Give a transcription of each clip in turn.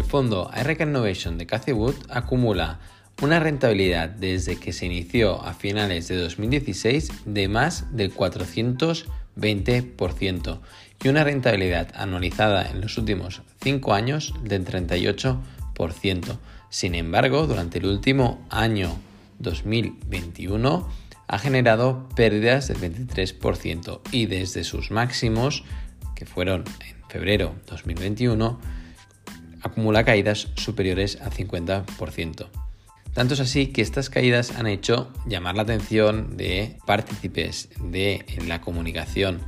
el fondo ARK Innovation de Cathy acumula una rentabilidad desde que se inició a finales de 2016 de más del 420% y una rentabilidad anualizada en los últimos 5 años del 38%. Sin embargo, durante el último año 2021 ha generado pérdidas del 23% y desde sus máximos, que fueron en febrero 2021, acumula caídas superiores al 50%. Tanto es así que estas caídas han hecho llamar la atención de partícipes de la comunicación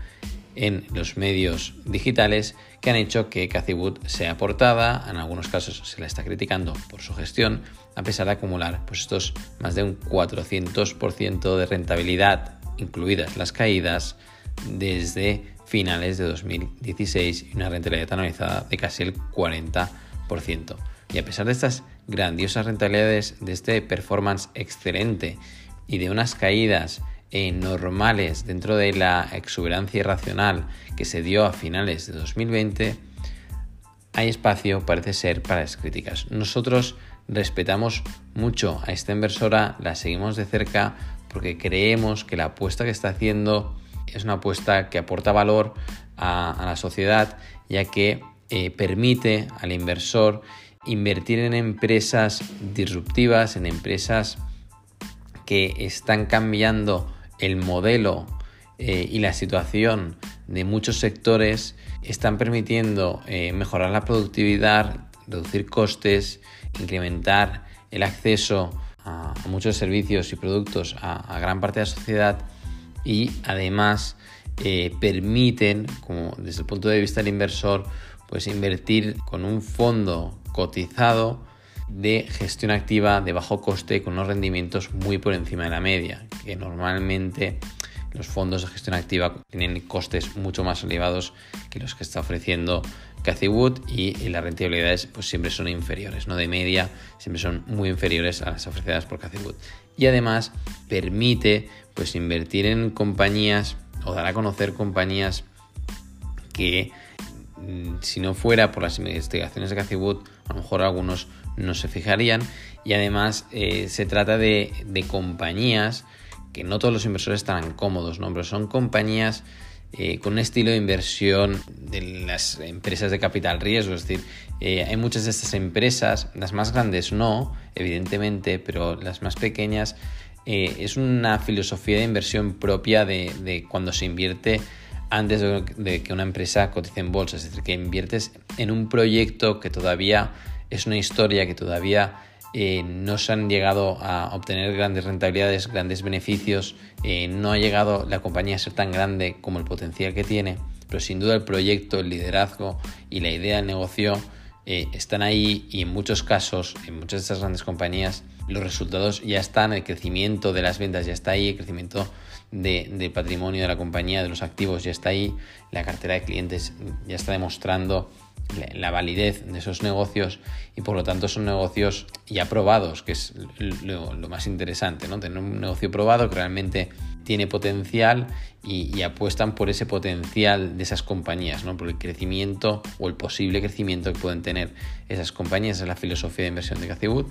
en los medios digitales que han hecho que Cathy sea aportada, en algunos casos se la está criticando por su gestión, a pesar de acumular pues, estos más de un 400% de rentabilidad, incluidas las caídas, desde finales de 2016 y una rentabilidad anualizada de casi el 40%. Y a pesar de estas grandiosas rentabilidades, de este performance excelente y de unas caídas eh, normales dentro de la exuberancia irracional que se dio a finales de 2020, hay espacio, parece ser, para las críticas. Nosotros respetamos mucho a esta inversora, la seguimos de cerca porque creemos que la apuesta que está haciendo es una apuesta que aporta valor a, la sociedad, ya que eh, permite al inversor invertir en empresas disruptivas, en empresas que están cambiando el modelo eh, y la situación de muchos sectores, están permitiendo eh, mejorar la productividad, reducir costes, incrementar el acceso a, muchos servicios y productos a, gran parte de la sociedad y además permiten, desde el punto de vista del inversor, pues invertir con un fondo cotizado de gestión activa de bajo coste con unos rendimientos muy por encima de la media, que normalmente los fondos de gestión activa tienen costes mucho más elevados que los que está ofreciendo Cathy Wood y, las rentabilidades pues siempre son inferiores, no de media, siempre son muy inferiores a las ofrecidas por Cathy Wood. Y además permite pues invertir en compañías o dar a conocer compañías que si no fuera por las investigaciones de Cathy a lo mejor algunos no se fijarían y además eh, se trata de, compañías que no todos los inversores están cómodos, ¿no? pero son compañías eh, con un estilo de inversión de las empresas de capital riesgo, es decir, eh, hay muchas de estas empresas, las más grandes no, evidentemente, pero las más pequeñas es una filosofía de inversión propia de, de cuando se invierte antes de que una empresa cotice en bolsa. Es decir, que inviertes en un proyecto que todavía es una historia que todavía eh, no se han llegado a obtener grandes rentabilidades, grandes beneficios, eh, no ha llegado la compañía a ser tan grande como el potencial que tiene, pero sin duda el proyecto, el liderazgo y la idea del negocio eh, están ahí y en muchos casos, en muchas de estas grandes compañías, los resultados ya están, el crecimiento de las ventas ya está ahí, el crecimiento de, patrimonio de la compañía, de los activos ya está ahí, la cartera de clientes ya está demostrando la, validez de esos negocios y por lo tanto son negocios ya probados, que es lo, más interesante, ¿no? Tener un negocio probado que realmente tiene potencial y, apuestan por ese potencial de esas compañías, ¿no? por el crecimiento o el posible crecimiento que pueden tener esas compañías, es la filosofía de inversión de Wood.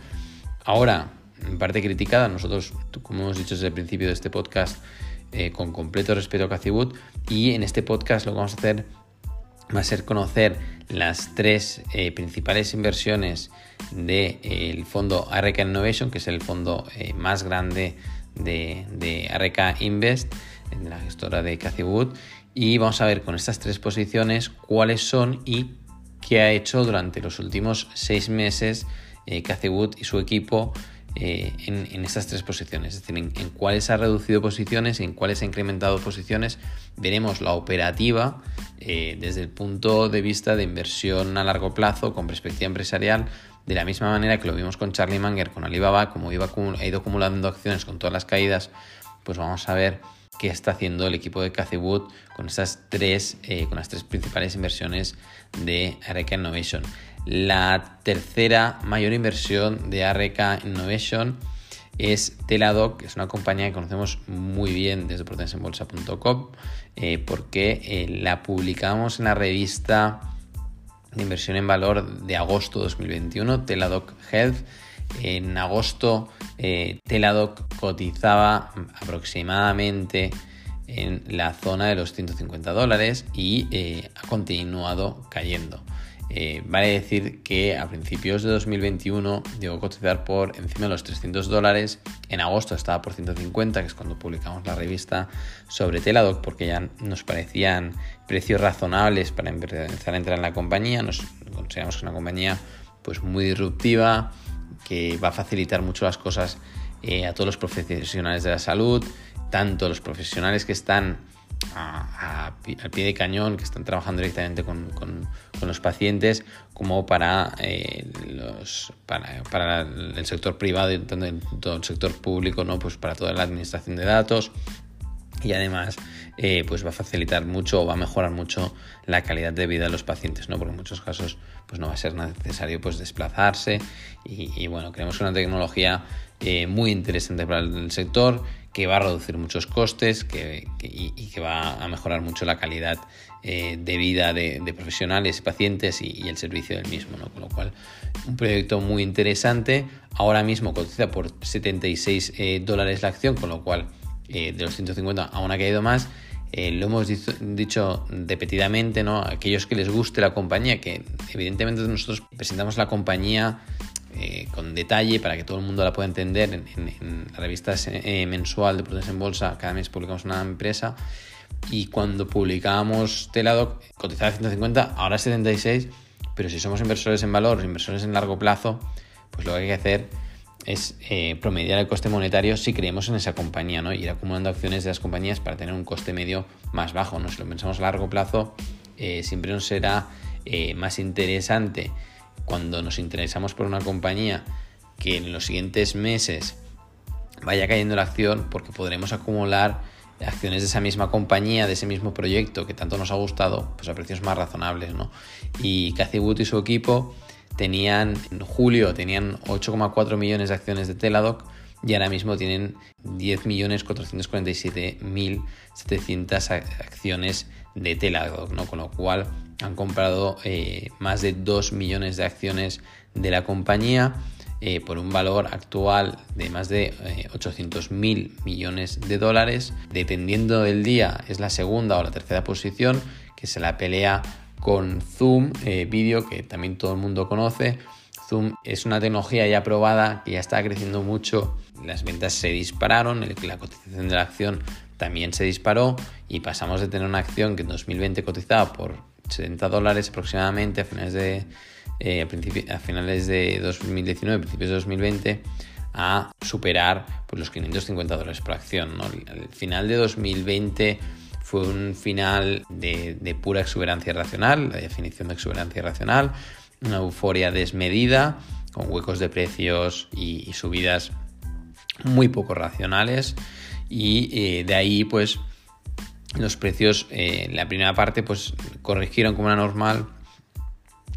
Ahora, en parte criticada, nosotros, como hemos dicho desde el principio de este podcast, eh, con completo respeto a Cathy y en este podcast lo que vamos a hacer va a ser conocer las tres eh, principales inversiones del eh, fondo ARK Innovation, que es el fondo más grande de, de Invest, de la gestora de Cathy y vamos a ver con estas tres posiciones cuáles son y qué ha hecho durante los últimos seis meses Cathy y su equipo eh, en, estas tres posiciones, es decir, en, cuáles ha reducido posiciones y en cuáles ha incrementado posiciones. Veremos la operativa eh, desde el punto de vista de inversión a largo plazo con perspectiva empresarial, de la misma manera que lo vimos con Charlie Munger, con Alibaba, como iba, ha ido acumulando acciones con todas las caídas, pues vamos a ver qué está haciendo el equipo de Cathy Wood con estas tres, eh, con las tres principales inversiones de Arca Innovation. La tercera mayor inversión de ARK Innovation es Teladoc, que es una compañía que conocemos muy bien desde potensenbolsa.com, eh, porque eh, la publicamos en la revista de inversión en valor de agosto 2021, Teladoc Health. En agosto, eh, Teladoc cotizaba aproximadamente en la zona de los 150 dólares y eh, ha continuado cayendo. Eh, vale decir que a principios de 2021 llegó a cotizar por encima de los 300 dólares. En agosto estaba por 150, que es cuando publicamos la revista sobre Teladoc, porque ya nos parecían precios razonables para empezar a entrar en la compañía. Nos consideramos que es una compañía pues, muy disruptiva, que va a facilitar mucho las cosas eh, a todos los profesionales de la salud, tanto los profesionales que están al pie de cañón, que están trabajando directamente con, los pacientes, como para, eh, los, para, el sector privado y todo el sector público, ¿no? pues para toda la administración de datos. Y además, eh, pues va a facilitar mucho o va a mejorar mucho la calidad de vida de los pacientes, ¿no? Porque en muchos casos, pues no va a ser necesario pues desplazarse. Y, bueno, creemos que una tecnología eh, muy interesante para el sector que va a reducir muchos costes y, que va a mejorar mucho la calidad eh, de vida de, profesionales y pacientes y, el servicio del mismo. ¿no? Con lo cual, un proyecto muy interesante. Ahora mismo cotiza por 76 eh, dólares la acción, con lo cual eh, de los 150 aún ha caído más. lo hemos dicho, repetidamente, ¿no? Aquellos que les guste la compañía, que evidentemente nosotros presentamos la compañía eh, con detalle para que todo el mundo la pueda entender. En, la revista eh, mensual de Prudence en Bolsa, cada mes publicamos una empresa y cuando publicábamos Teladoc cotizaba a 150, ahora 76, pero si somos inversores en valor, inversores en largo plazo, pues lo que hay que hacer es eh, promediar el coste monetario si creemos en esa compañía, ¿no? Ir acumulando acciones de las compañías para tener un coste medio más bajo, ¿no? Si lo pensamos a largo plazo, siempre nos será más interesante cuando nos interesamos por una compañía que en los siguientes meses vaya cayendo la acción porque podremos acumular acciones de esa misma compañía, de ese mismo proyecto que tanto nos ha gustado, pues a precios más razonables, ¿no? Y Cathy Wood y su equipo tenían, en julio tenían 8,4 millones de acciones de Teladoc y ahora mismo tienen 10.447.700 acciones de Teladoc, ¿no? Con lo cual han comprado eh, más de 2 millones de acciones de la compañía eh, por un valor actual de más de 800 eh, mil millones de dólares. Dependiendo del día, es la segunda o la tercera posición que se la pelea con Zoom Video, que también todo el mundo conoce. Zoom es una tecnología ya probada que ya está creciendo mucho. Las ventas se dispararon, la cotización de la acción también se disparó y pasamos de tener una acción que en 2020 cotizaba por 70 dólares aproximadamente a finales de, eh, a, finales de 2019, principios de 2020, a superar pues, los 550 dólares por acción. El final de 2020 fue un final de, pura exuberancia racional, la definición de exuberancia racional, una euforia desmedida, con huecos de precios y, subidas muy poco racionales y eh, de ahí pues los precios, eh, la primera parte, pues corrigieron como era normal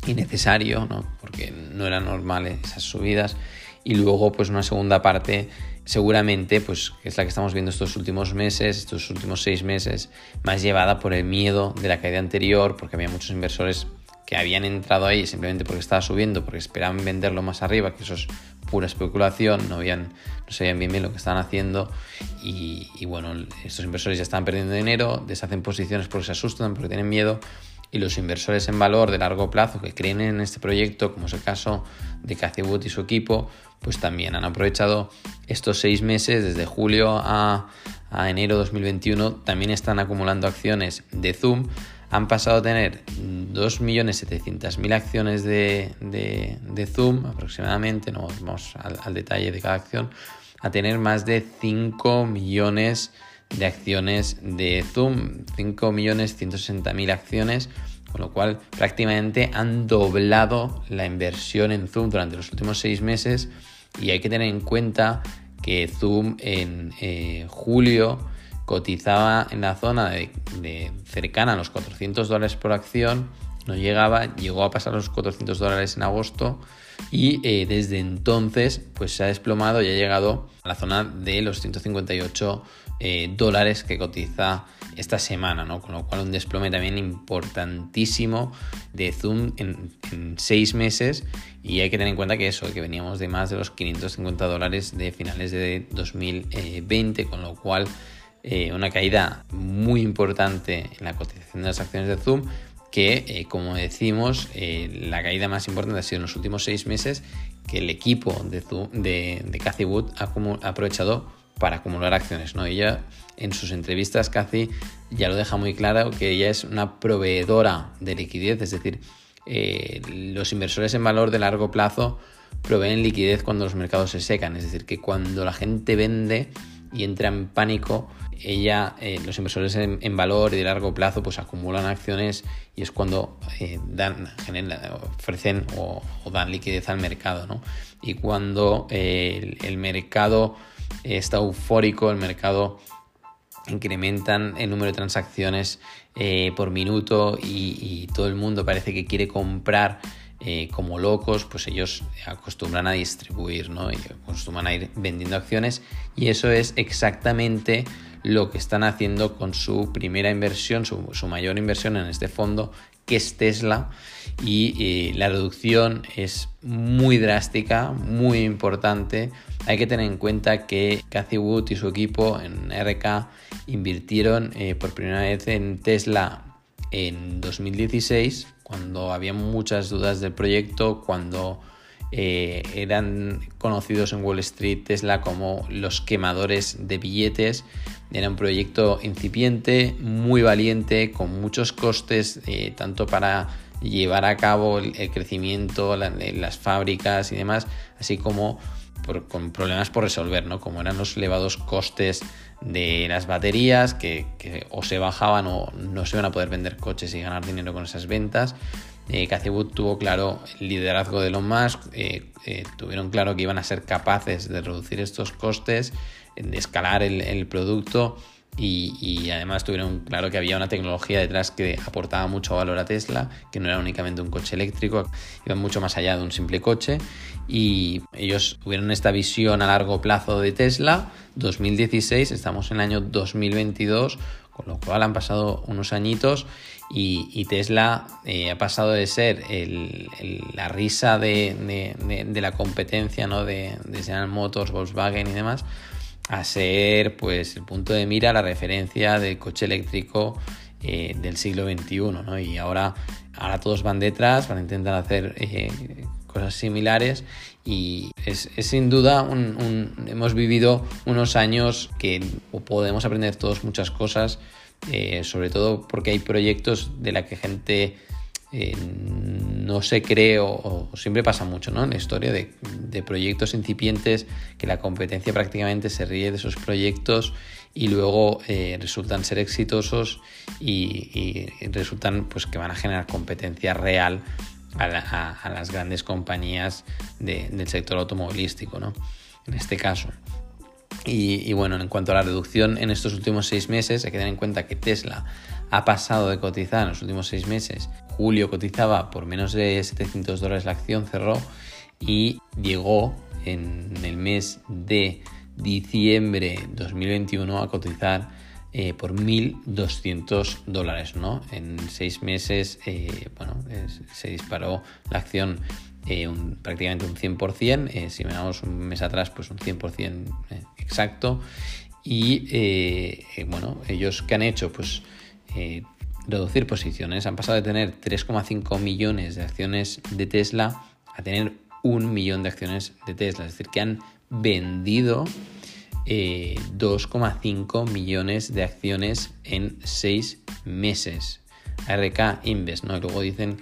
y necesario, ¿no? porque no eran normales esas subidas. Y luego, pues una segunda parte, seguramente, pues es la que estamos viendo estos últimos meses, estos últimos seis meses, más llevada por el miedo de la caída anterior, porque había muchos inversores que habían entrado ahí simplemente porque estaba subiendo, porque esperaban venderlo más arriba, que eso es pura especulación, no, habían, no sabían bien bien lo que estaban haciendo. Y, bueno, estos inversores ya están perdiendo dinero, deshacen posiciones porque se asustan, porque tienen miedo y los inversores en valor de largo plazo que creen en este proyecto, como es el caso de Wood y su equipo, pues también han aprovechado estos seis meses, desde julio a, a enero 2021, también están acumulando acciones de Zoom. Han pasado a tener 2.700.000 acciones de, de, Zoom aproximadamente, no vamos al, detalle de cada acción, a tener más de 5 millones de acciones de Zoom, 5.160.000 acciones, con lo cual prácticamente han doblado la inversión en Zoom durante los últimos 6 meses. Y hay que tener en cuenta que Zoom en eh, julio cotizaba en la zona de, cercana a los 400 dólares por acción, no llegaba, llegó a pasar los 400 dólares en agosto y eh, desde entonces pues se ha desplomado y ha llegado a la zona de los 158 eh, dólares que cotiza esta semana, ¿no? Con lo cual un desplome también importantísimo de Zoom en, seis meses y hay que tener en cuenta que eso, que veníamos de más de los 550 dólares de finales de 2020, con lo cual eh, una caída muy importante en la cotización de las acciones de Zoom que, eh, como decimos, la caída más importante ha sido en los últimos seis meses que el equipo de, de, de Cathy Wood ha, aprovechado para acumular acciones. ¿no? Ella, en sus entrevistas, Cathy ya lo deja muy claro que ella es una proveedora de liquidez, es decir, eh, los inversores en valor de largo plazo proveen liquidez cuando los mercados se secan, es decir, que cuando la gente vende y entra en pánico, ella, eh, los inversores en, valor y de largo plazo, pues acumulan acciones y es cuando eh, dan, ofrecen o, dan liquidez al mercado, ¿no? Y cuando el, mercado está eufórico, el mercado incrementan el número de transacciones por minuto y, todo el mundo parece que quiere comprar como locos, pues ellos acostumbran a distribuir, ¿no? Y acostumbran a ir vendiendo acciones y eso es exactamente lo que están haciendo con su primera inversión, su, mayor inversión en este fondo, que es Tesla. Y eh, la reducción es muy drástica, muy importante. Hay que tener en cuenta que Cathy Wood y su equipo en RK invirtieron eh, por primera vez en Tesla en 2016, cuando había muchas dudas del proyecto, cuando eh, eran conocidos en Wall Street Tesla como los quemadores de billetes. Era un proyecto incipiente, muy valiente, con muchos costes, eh, tanto para llevar a cabo el, crecimiento, las fábricas y demás, así como con problemas por resolver, ¿no? como eran los elevados costes de las baterías, que, que o se bajaban o no se iban a poder vender coches y ganar dinero con esas ventas eh, tuvo claro el liderazgo de Elon Musk, eh, eh, tuvieron claro que iban a ser capaces de reducir estos costes, de escalar el, producto y, además tuvieron claro que había una tecnología detrás que aportaba mucho valor a Tesla, que no era únicamente un coche eléctrico, iba mucho más allá de un simple coche y ellos tuvieron esta visión a largo plazo de Tesla. 2016, estamos en el año 2022, con lo cual han pasado unos añitos y, Tesla eh, ha pasado de ser la risa de, la competencia de, General Motors, Volkswagen y demás, a ser pues el punto de mira, la referencia del coche eléctrico eh, del siglo XXI. ¿no? Y ahora, ahora todos van detrás, van a intentar hacer eh, cosas similares y es, sin duda un, hemos vivido unos años que podemos aprender todos muchas cosas eh, sobre todo porque hay proyectos de la que gente eh, no se cree o, siempre pasa mucho ¿no? en la historia de, proyectos incipientes que la competencia prácticamente se ríe de esos proyectos y luego eh, resultan ser exitosos y, resultan pues que van a generar competencia real a, las grandes compañías del sector automovilístico ¿no? en este caso y, bueno, en cuanto a la reducción en estos últimos seis meses, hay que tener en cuenta que Tesla ha pasado de cotizar en los últimos seis meses. Julio cotizaba por menos de 700 dólares la acción, cerró y llegó en el mes de diciembre 2021 a cotizar eh, por 1.200 dólares, ¿no? En seis meses, eh, bueno, se disparó la acción eh, prácticamente un 100%, eh, si miramos un mes atrás, pues un 100% eh, exacto. Y bueno, ellos que han hecho, pues reducir posiciones, han pasado de tener 3,5 millones de acciones de Tesla a tener un millón de acciones de Tesla, es decir, que han vendido 2,5 millones de acciones en 6 meses. RK Invest, ¿no? Y luego dicen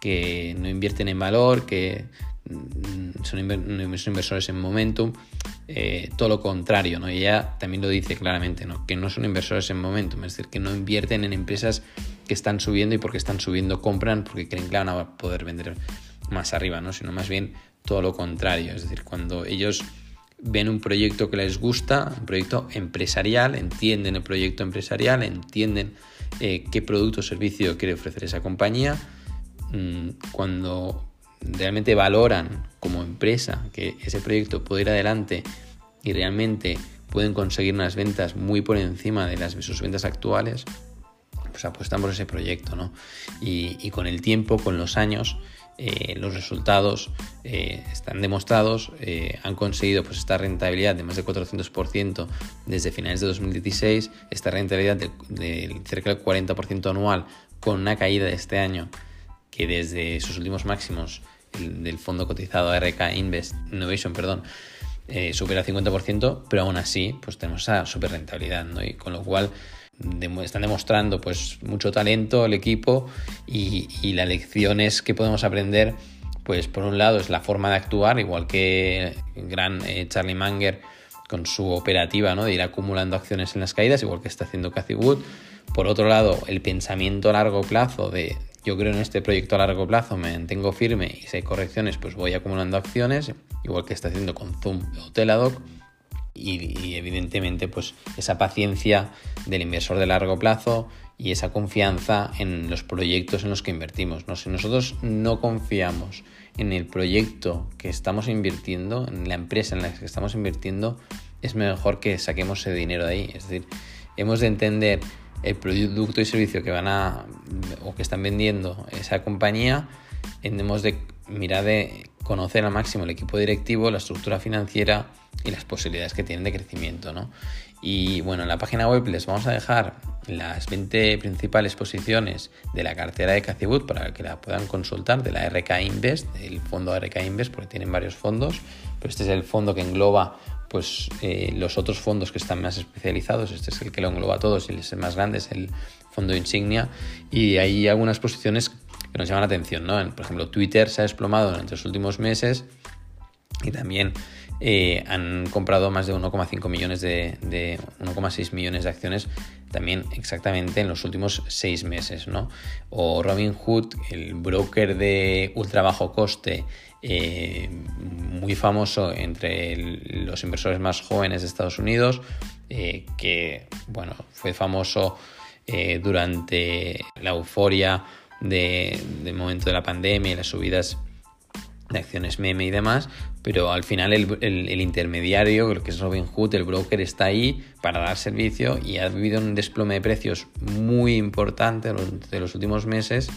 que no invierten en valor, que mm, son, inversores en momentum, eh, todo lo contrario, ¿no? Y ella también lo dice claramente, ¿no? Que no son inversores en momentum, es decir, que no invierten en empresas que están subiendo y porque están subiendo compran porque creen que van a poder vender más arriba, ¿no? Sino más bien todo lo contrario, es decir, cuando ellos ven un proyecto que les gusta, un proyecto empresarial, entienden el proyecto empresarial, entienden eh, qué producto o servicio quiere ofrecer esa compañía, Mm, cuando realmente valoran como empresa que ese proyecto puede ir adelante y realmente pueden conseguir unas ventas muy por encima de las sus ventas actuales, pues apuestan por ese proyecto, ¿no? Y, con el tiempo, con los años, eh, los resultados eh, están demostrados, eh, han conseguido pues esta rentabilidad de más de 400% desde finales de 2016, esta rentabilidad de, cerca del 40% anual con una caída de este año que desde sus últimos máximos del fondo cotizado RK Invest Innovation, perdón, eh, supera el 50%, pero aún así pues tenemos esa super rentabilidad, ¿no? Y con lo cual están demostrando pues mucho talento el equipo y, las lecciones que podemos aprender pues por un lado es la forma de actuar igual que el gran eh, Charlie Manger con su operativa ¿no? de ir acumulando acciones en las caídas igual que está haciendo Cathy Wood por otro lado el pensamiento a largo plazo de yo creo en este proyecto a largo plazo, me mantengo firme y si hay correcciones, pues voy acumulando acciones, igual que está haciendo con Zoom o Teladoc. Y, evidentemente, pues esa paciencia del inversor de largo plazo y esa confianza en los proyectos en los que invertimos. ¿no? Si nosotros no confiamos en el proyecto que estamos invirtiendo, en la empresa en la que estamos invirtiendo, es mejor que saquemos ese dinero de ahí. Es decir, hemos de entender el producto y servicio que van a o que están vendiendo esa compañía, hemos de mirar de conocer al máximo el equipo directivo, la estructura financiera y las posibilidades que tienen de crecimiento. ¿no? Y bueno, en la página web les vamos a dejar las 20 principales posiciones de la cartera de Cacibut para que la puedan consultar, de la RK Invest, del fondo RK Invest, porque tienen varios fondos, pero este es el fondo que engloba pues eh, los otros fondos que están más especializados, este es el que lo engloba a todos y el más grande, es el fondo insignia, y hay algunas posiciones que nos llaman la atención, ¿no? Por ejemplo, Twitter se ha desplomado durante los últimos meses y también eh, han comprado más de 1,5 millones de, 1,6 millones de acciones también exactamente en los últimos seis meses, ¿no? O Robinhood, el broker de ultra bajo coste, eh, muy famoso entre los inversores más jóvenes de Estados Unidos, eh, que bueno, fue famoso durante la euforia del momento de la pandemia y las subidas de acciones meme y demás, pero al final el, intermediario, lo que es Robinhood, el broker, está ahí para dar servicio y ha habido un desplome de precios muy importante de los últimos meses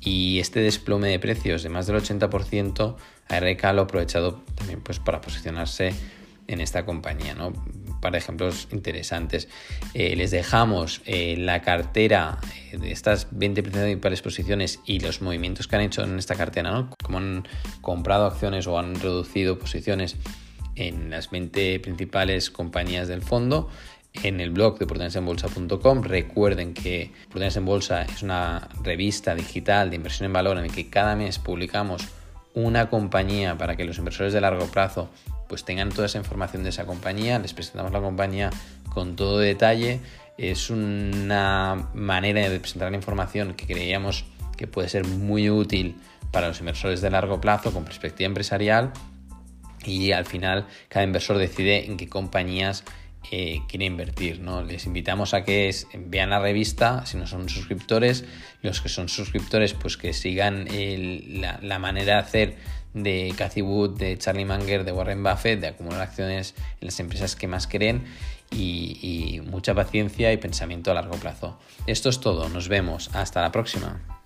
y este desplome de precios de más del 80% ARK lo ha aprovechado también pues para posicionarse en esta compañía, ¿no? Para ejemplos interesantes. Eh, les dejamos eh, la cartera eh, de estas 20 principales posiciones y los movimientos que han hecho en esta cartera, ¿no? Como han comprado acciones o han reducido posiciones en las 20 principales compañías del fondo en el blog de prudenciaenbolsa.com. Recuerden que Prudencia en Bolsa es una revista digital de inversión en valor en el que cada mes publicamos una compañía para que los inversores de largo plazo pues tengan toda esa información de esa compañía, les presentamos la compañía con todo detalle. Es una manera de presentar la información que creíamos que puede ser muy útil para los inversores de largo plazo con perspectiva empresarial y al final cada inversor decide en qué compañías eh, quiere invertir. ¿no? Les invitamos a que vean la revista si no son suscriptores. Los que son suscriptores, pues que sigan la, la, manera de hacer de Cathy Wood, de Charlie Munger, de Warren Buffett, de acumular acciones en las empresas que más creen y, y mucha paciencia y pensamiento a largo plazo. Esto es todo, nos vemos, hasta la próxima.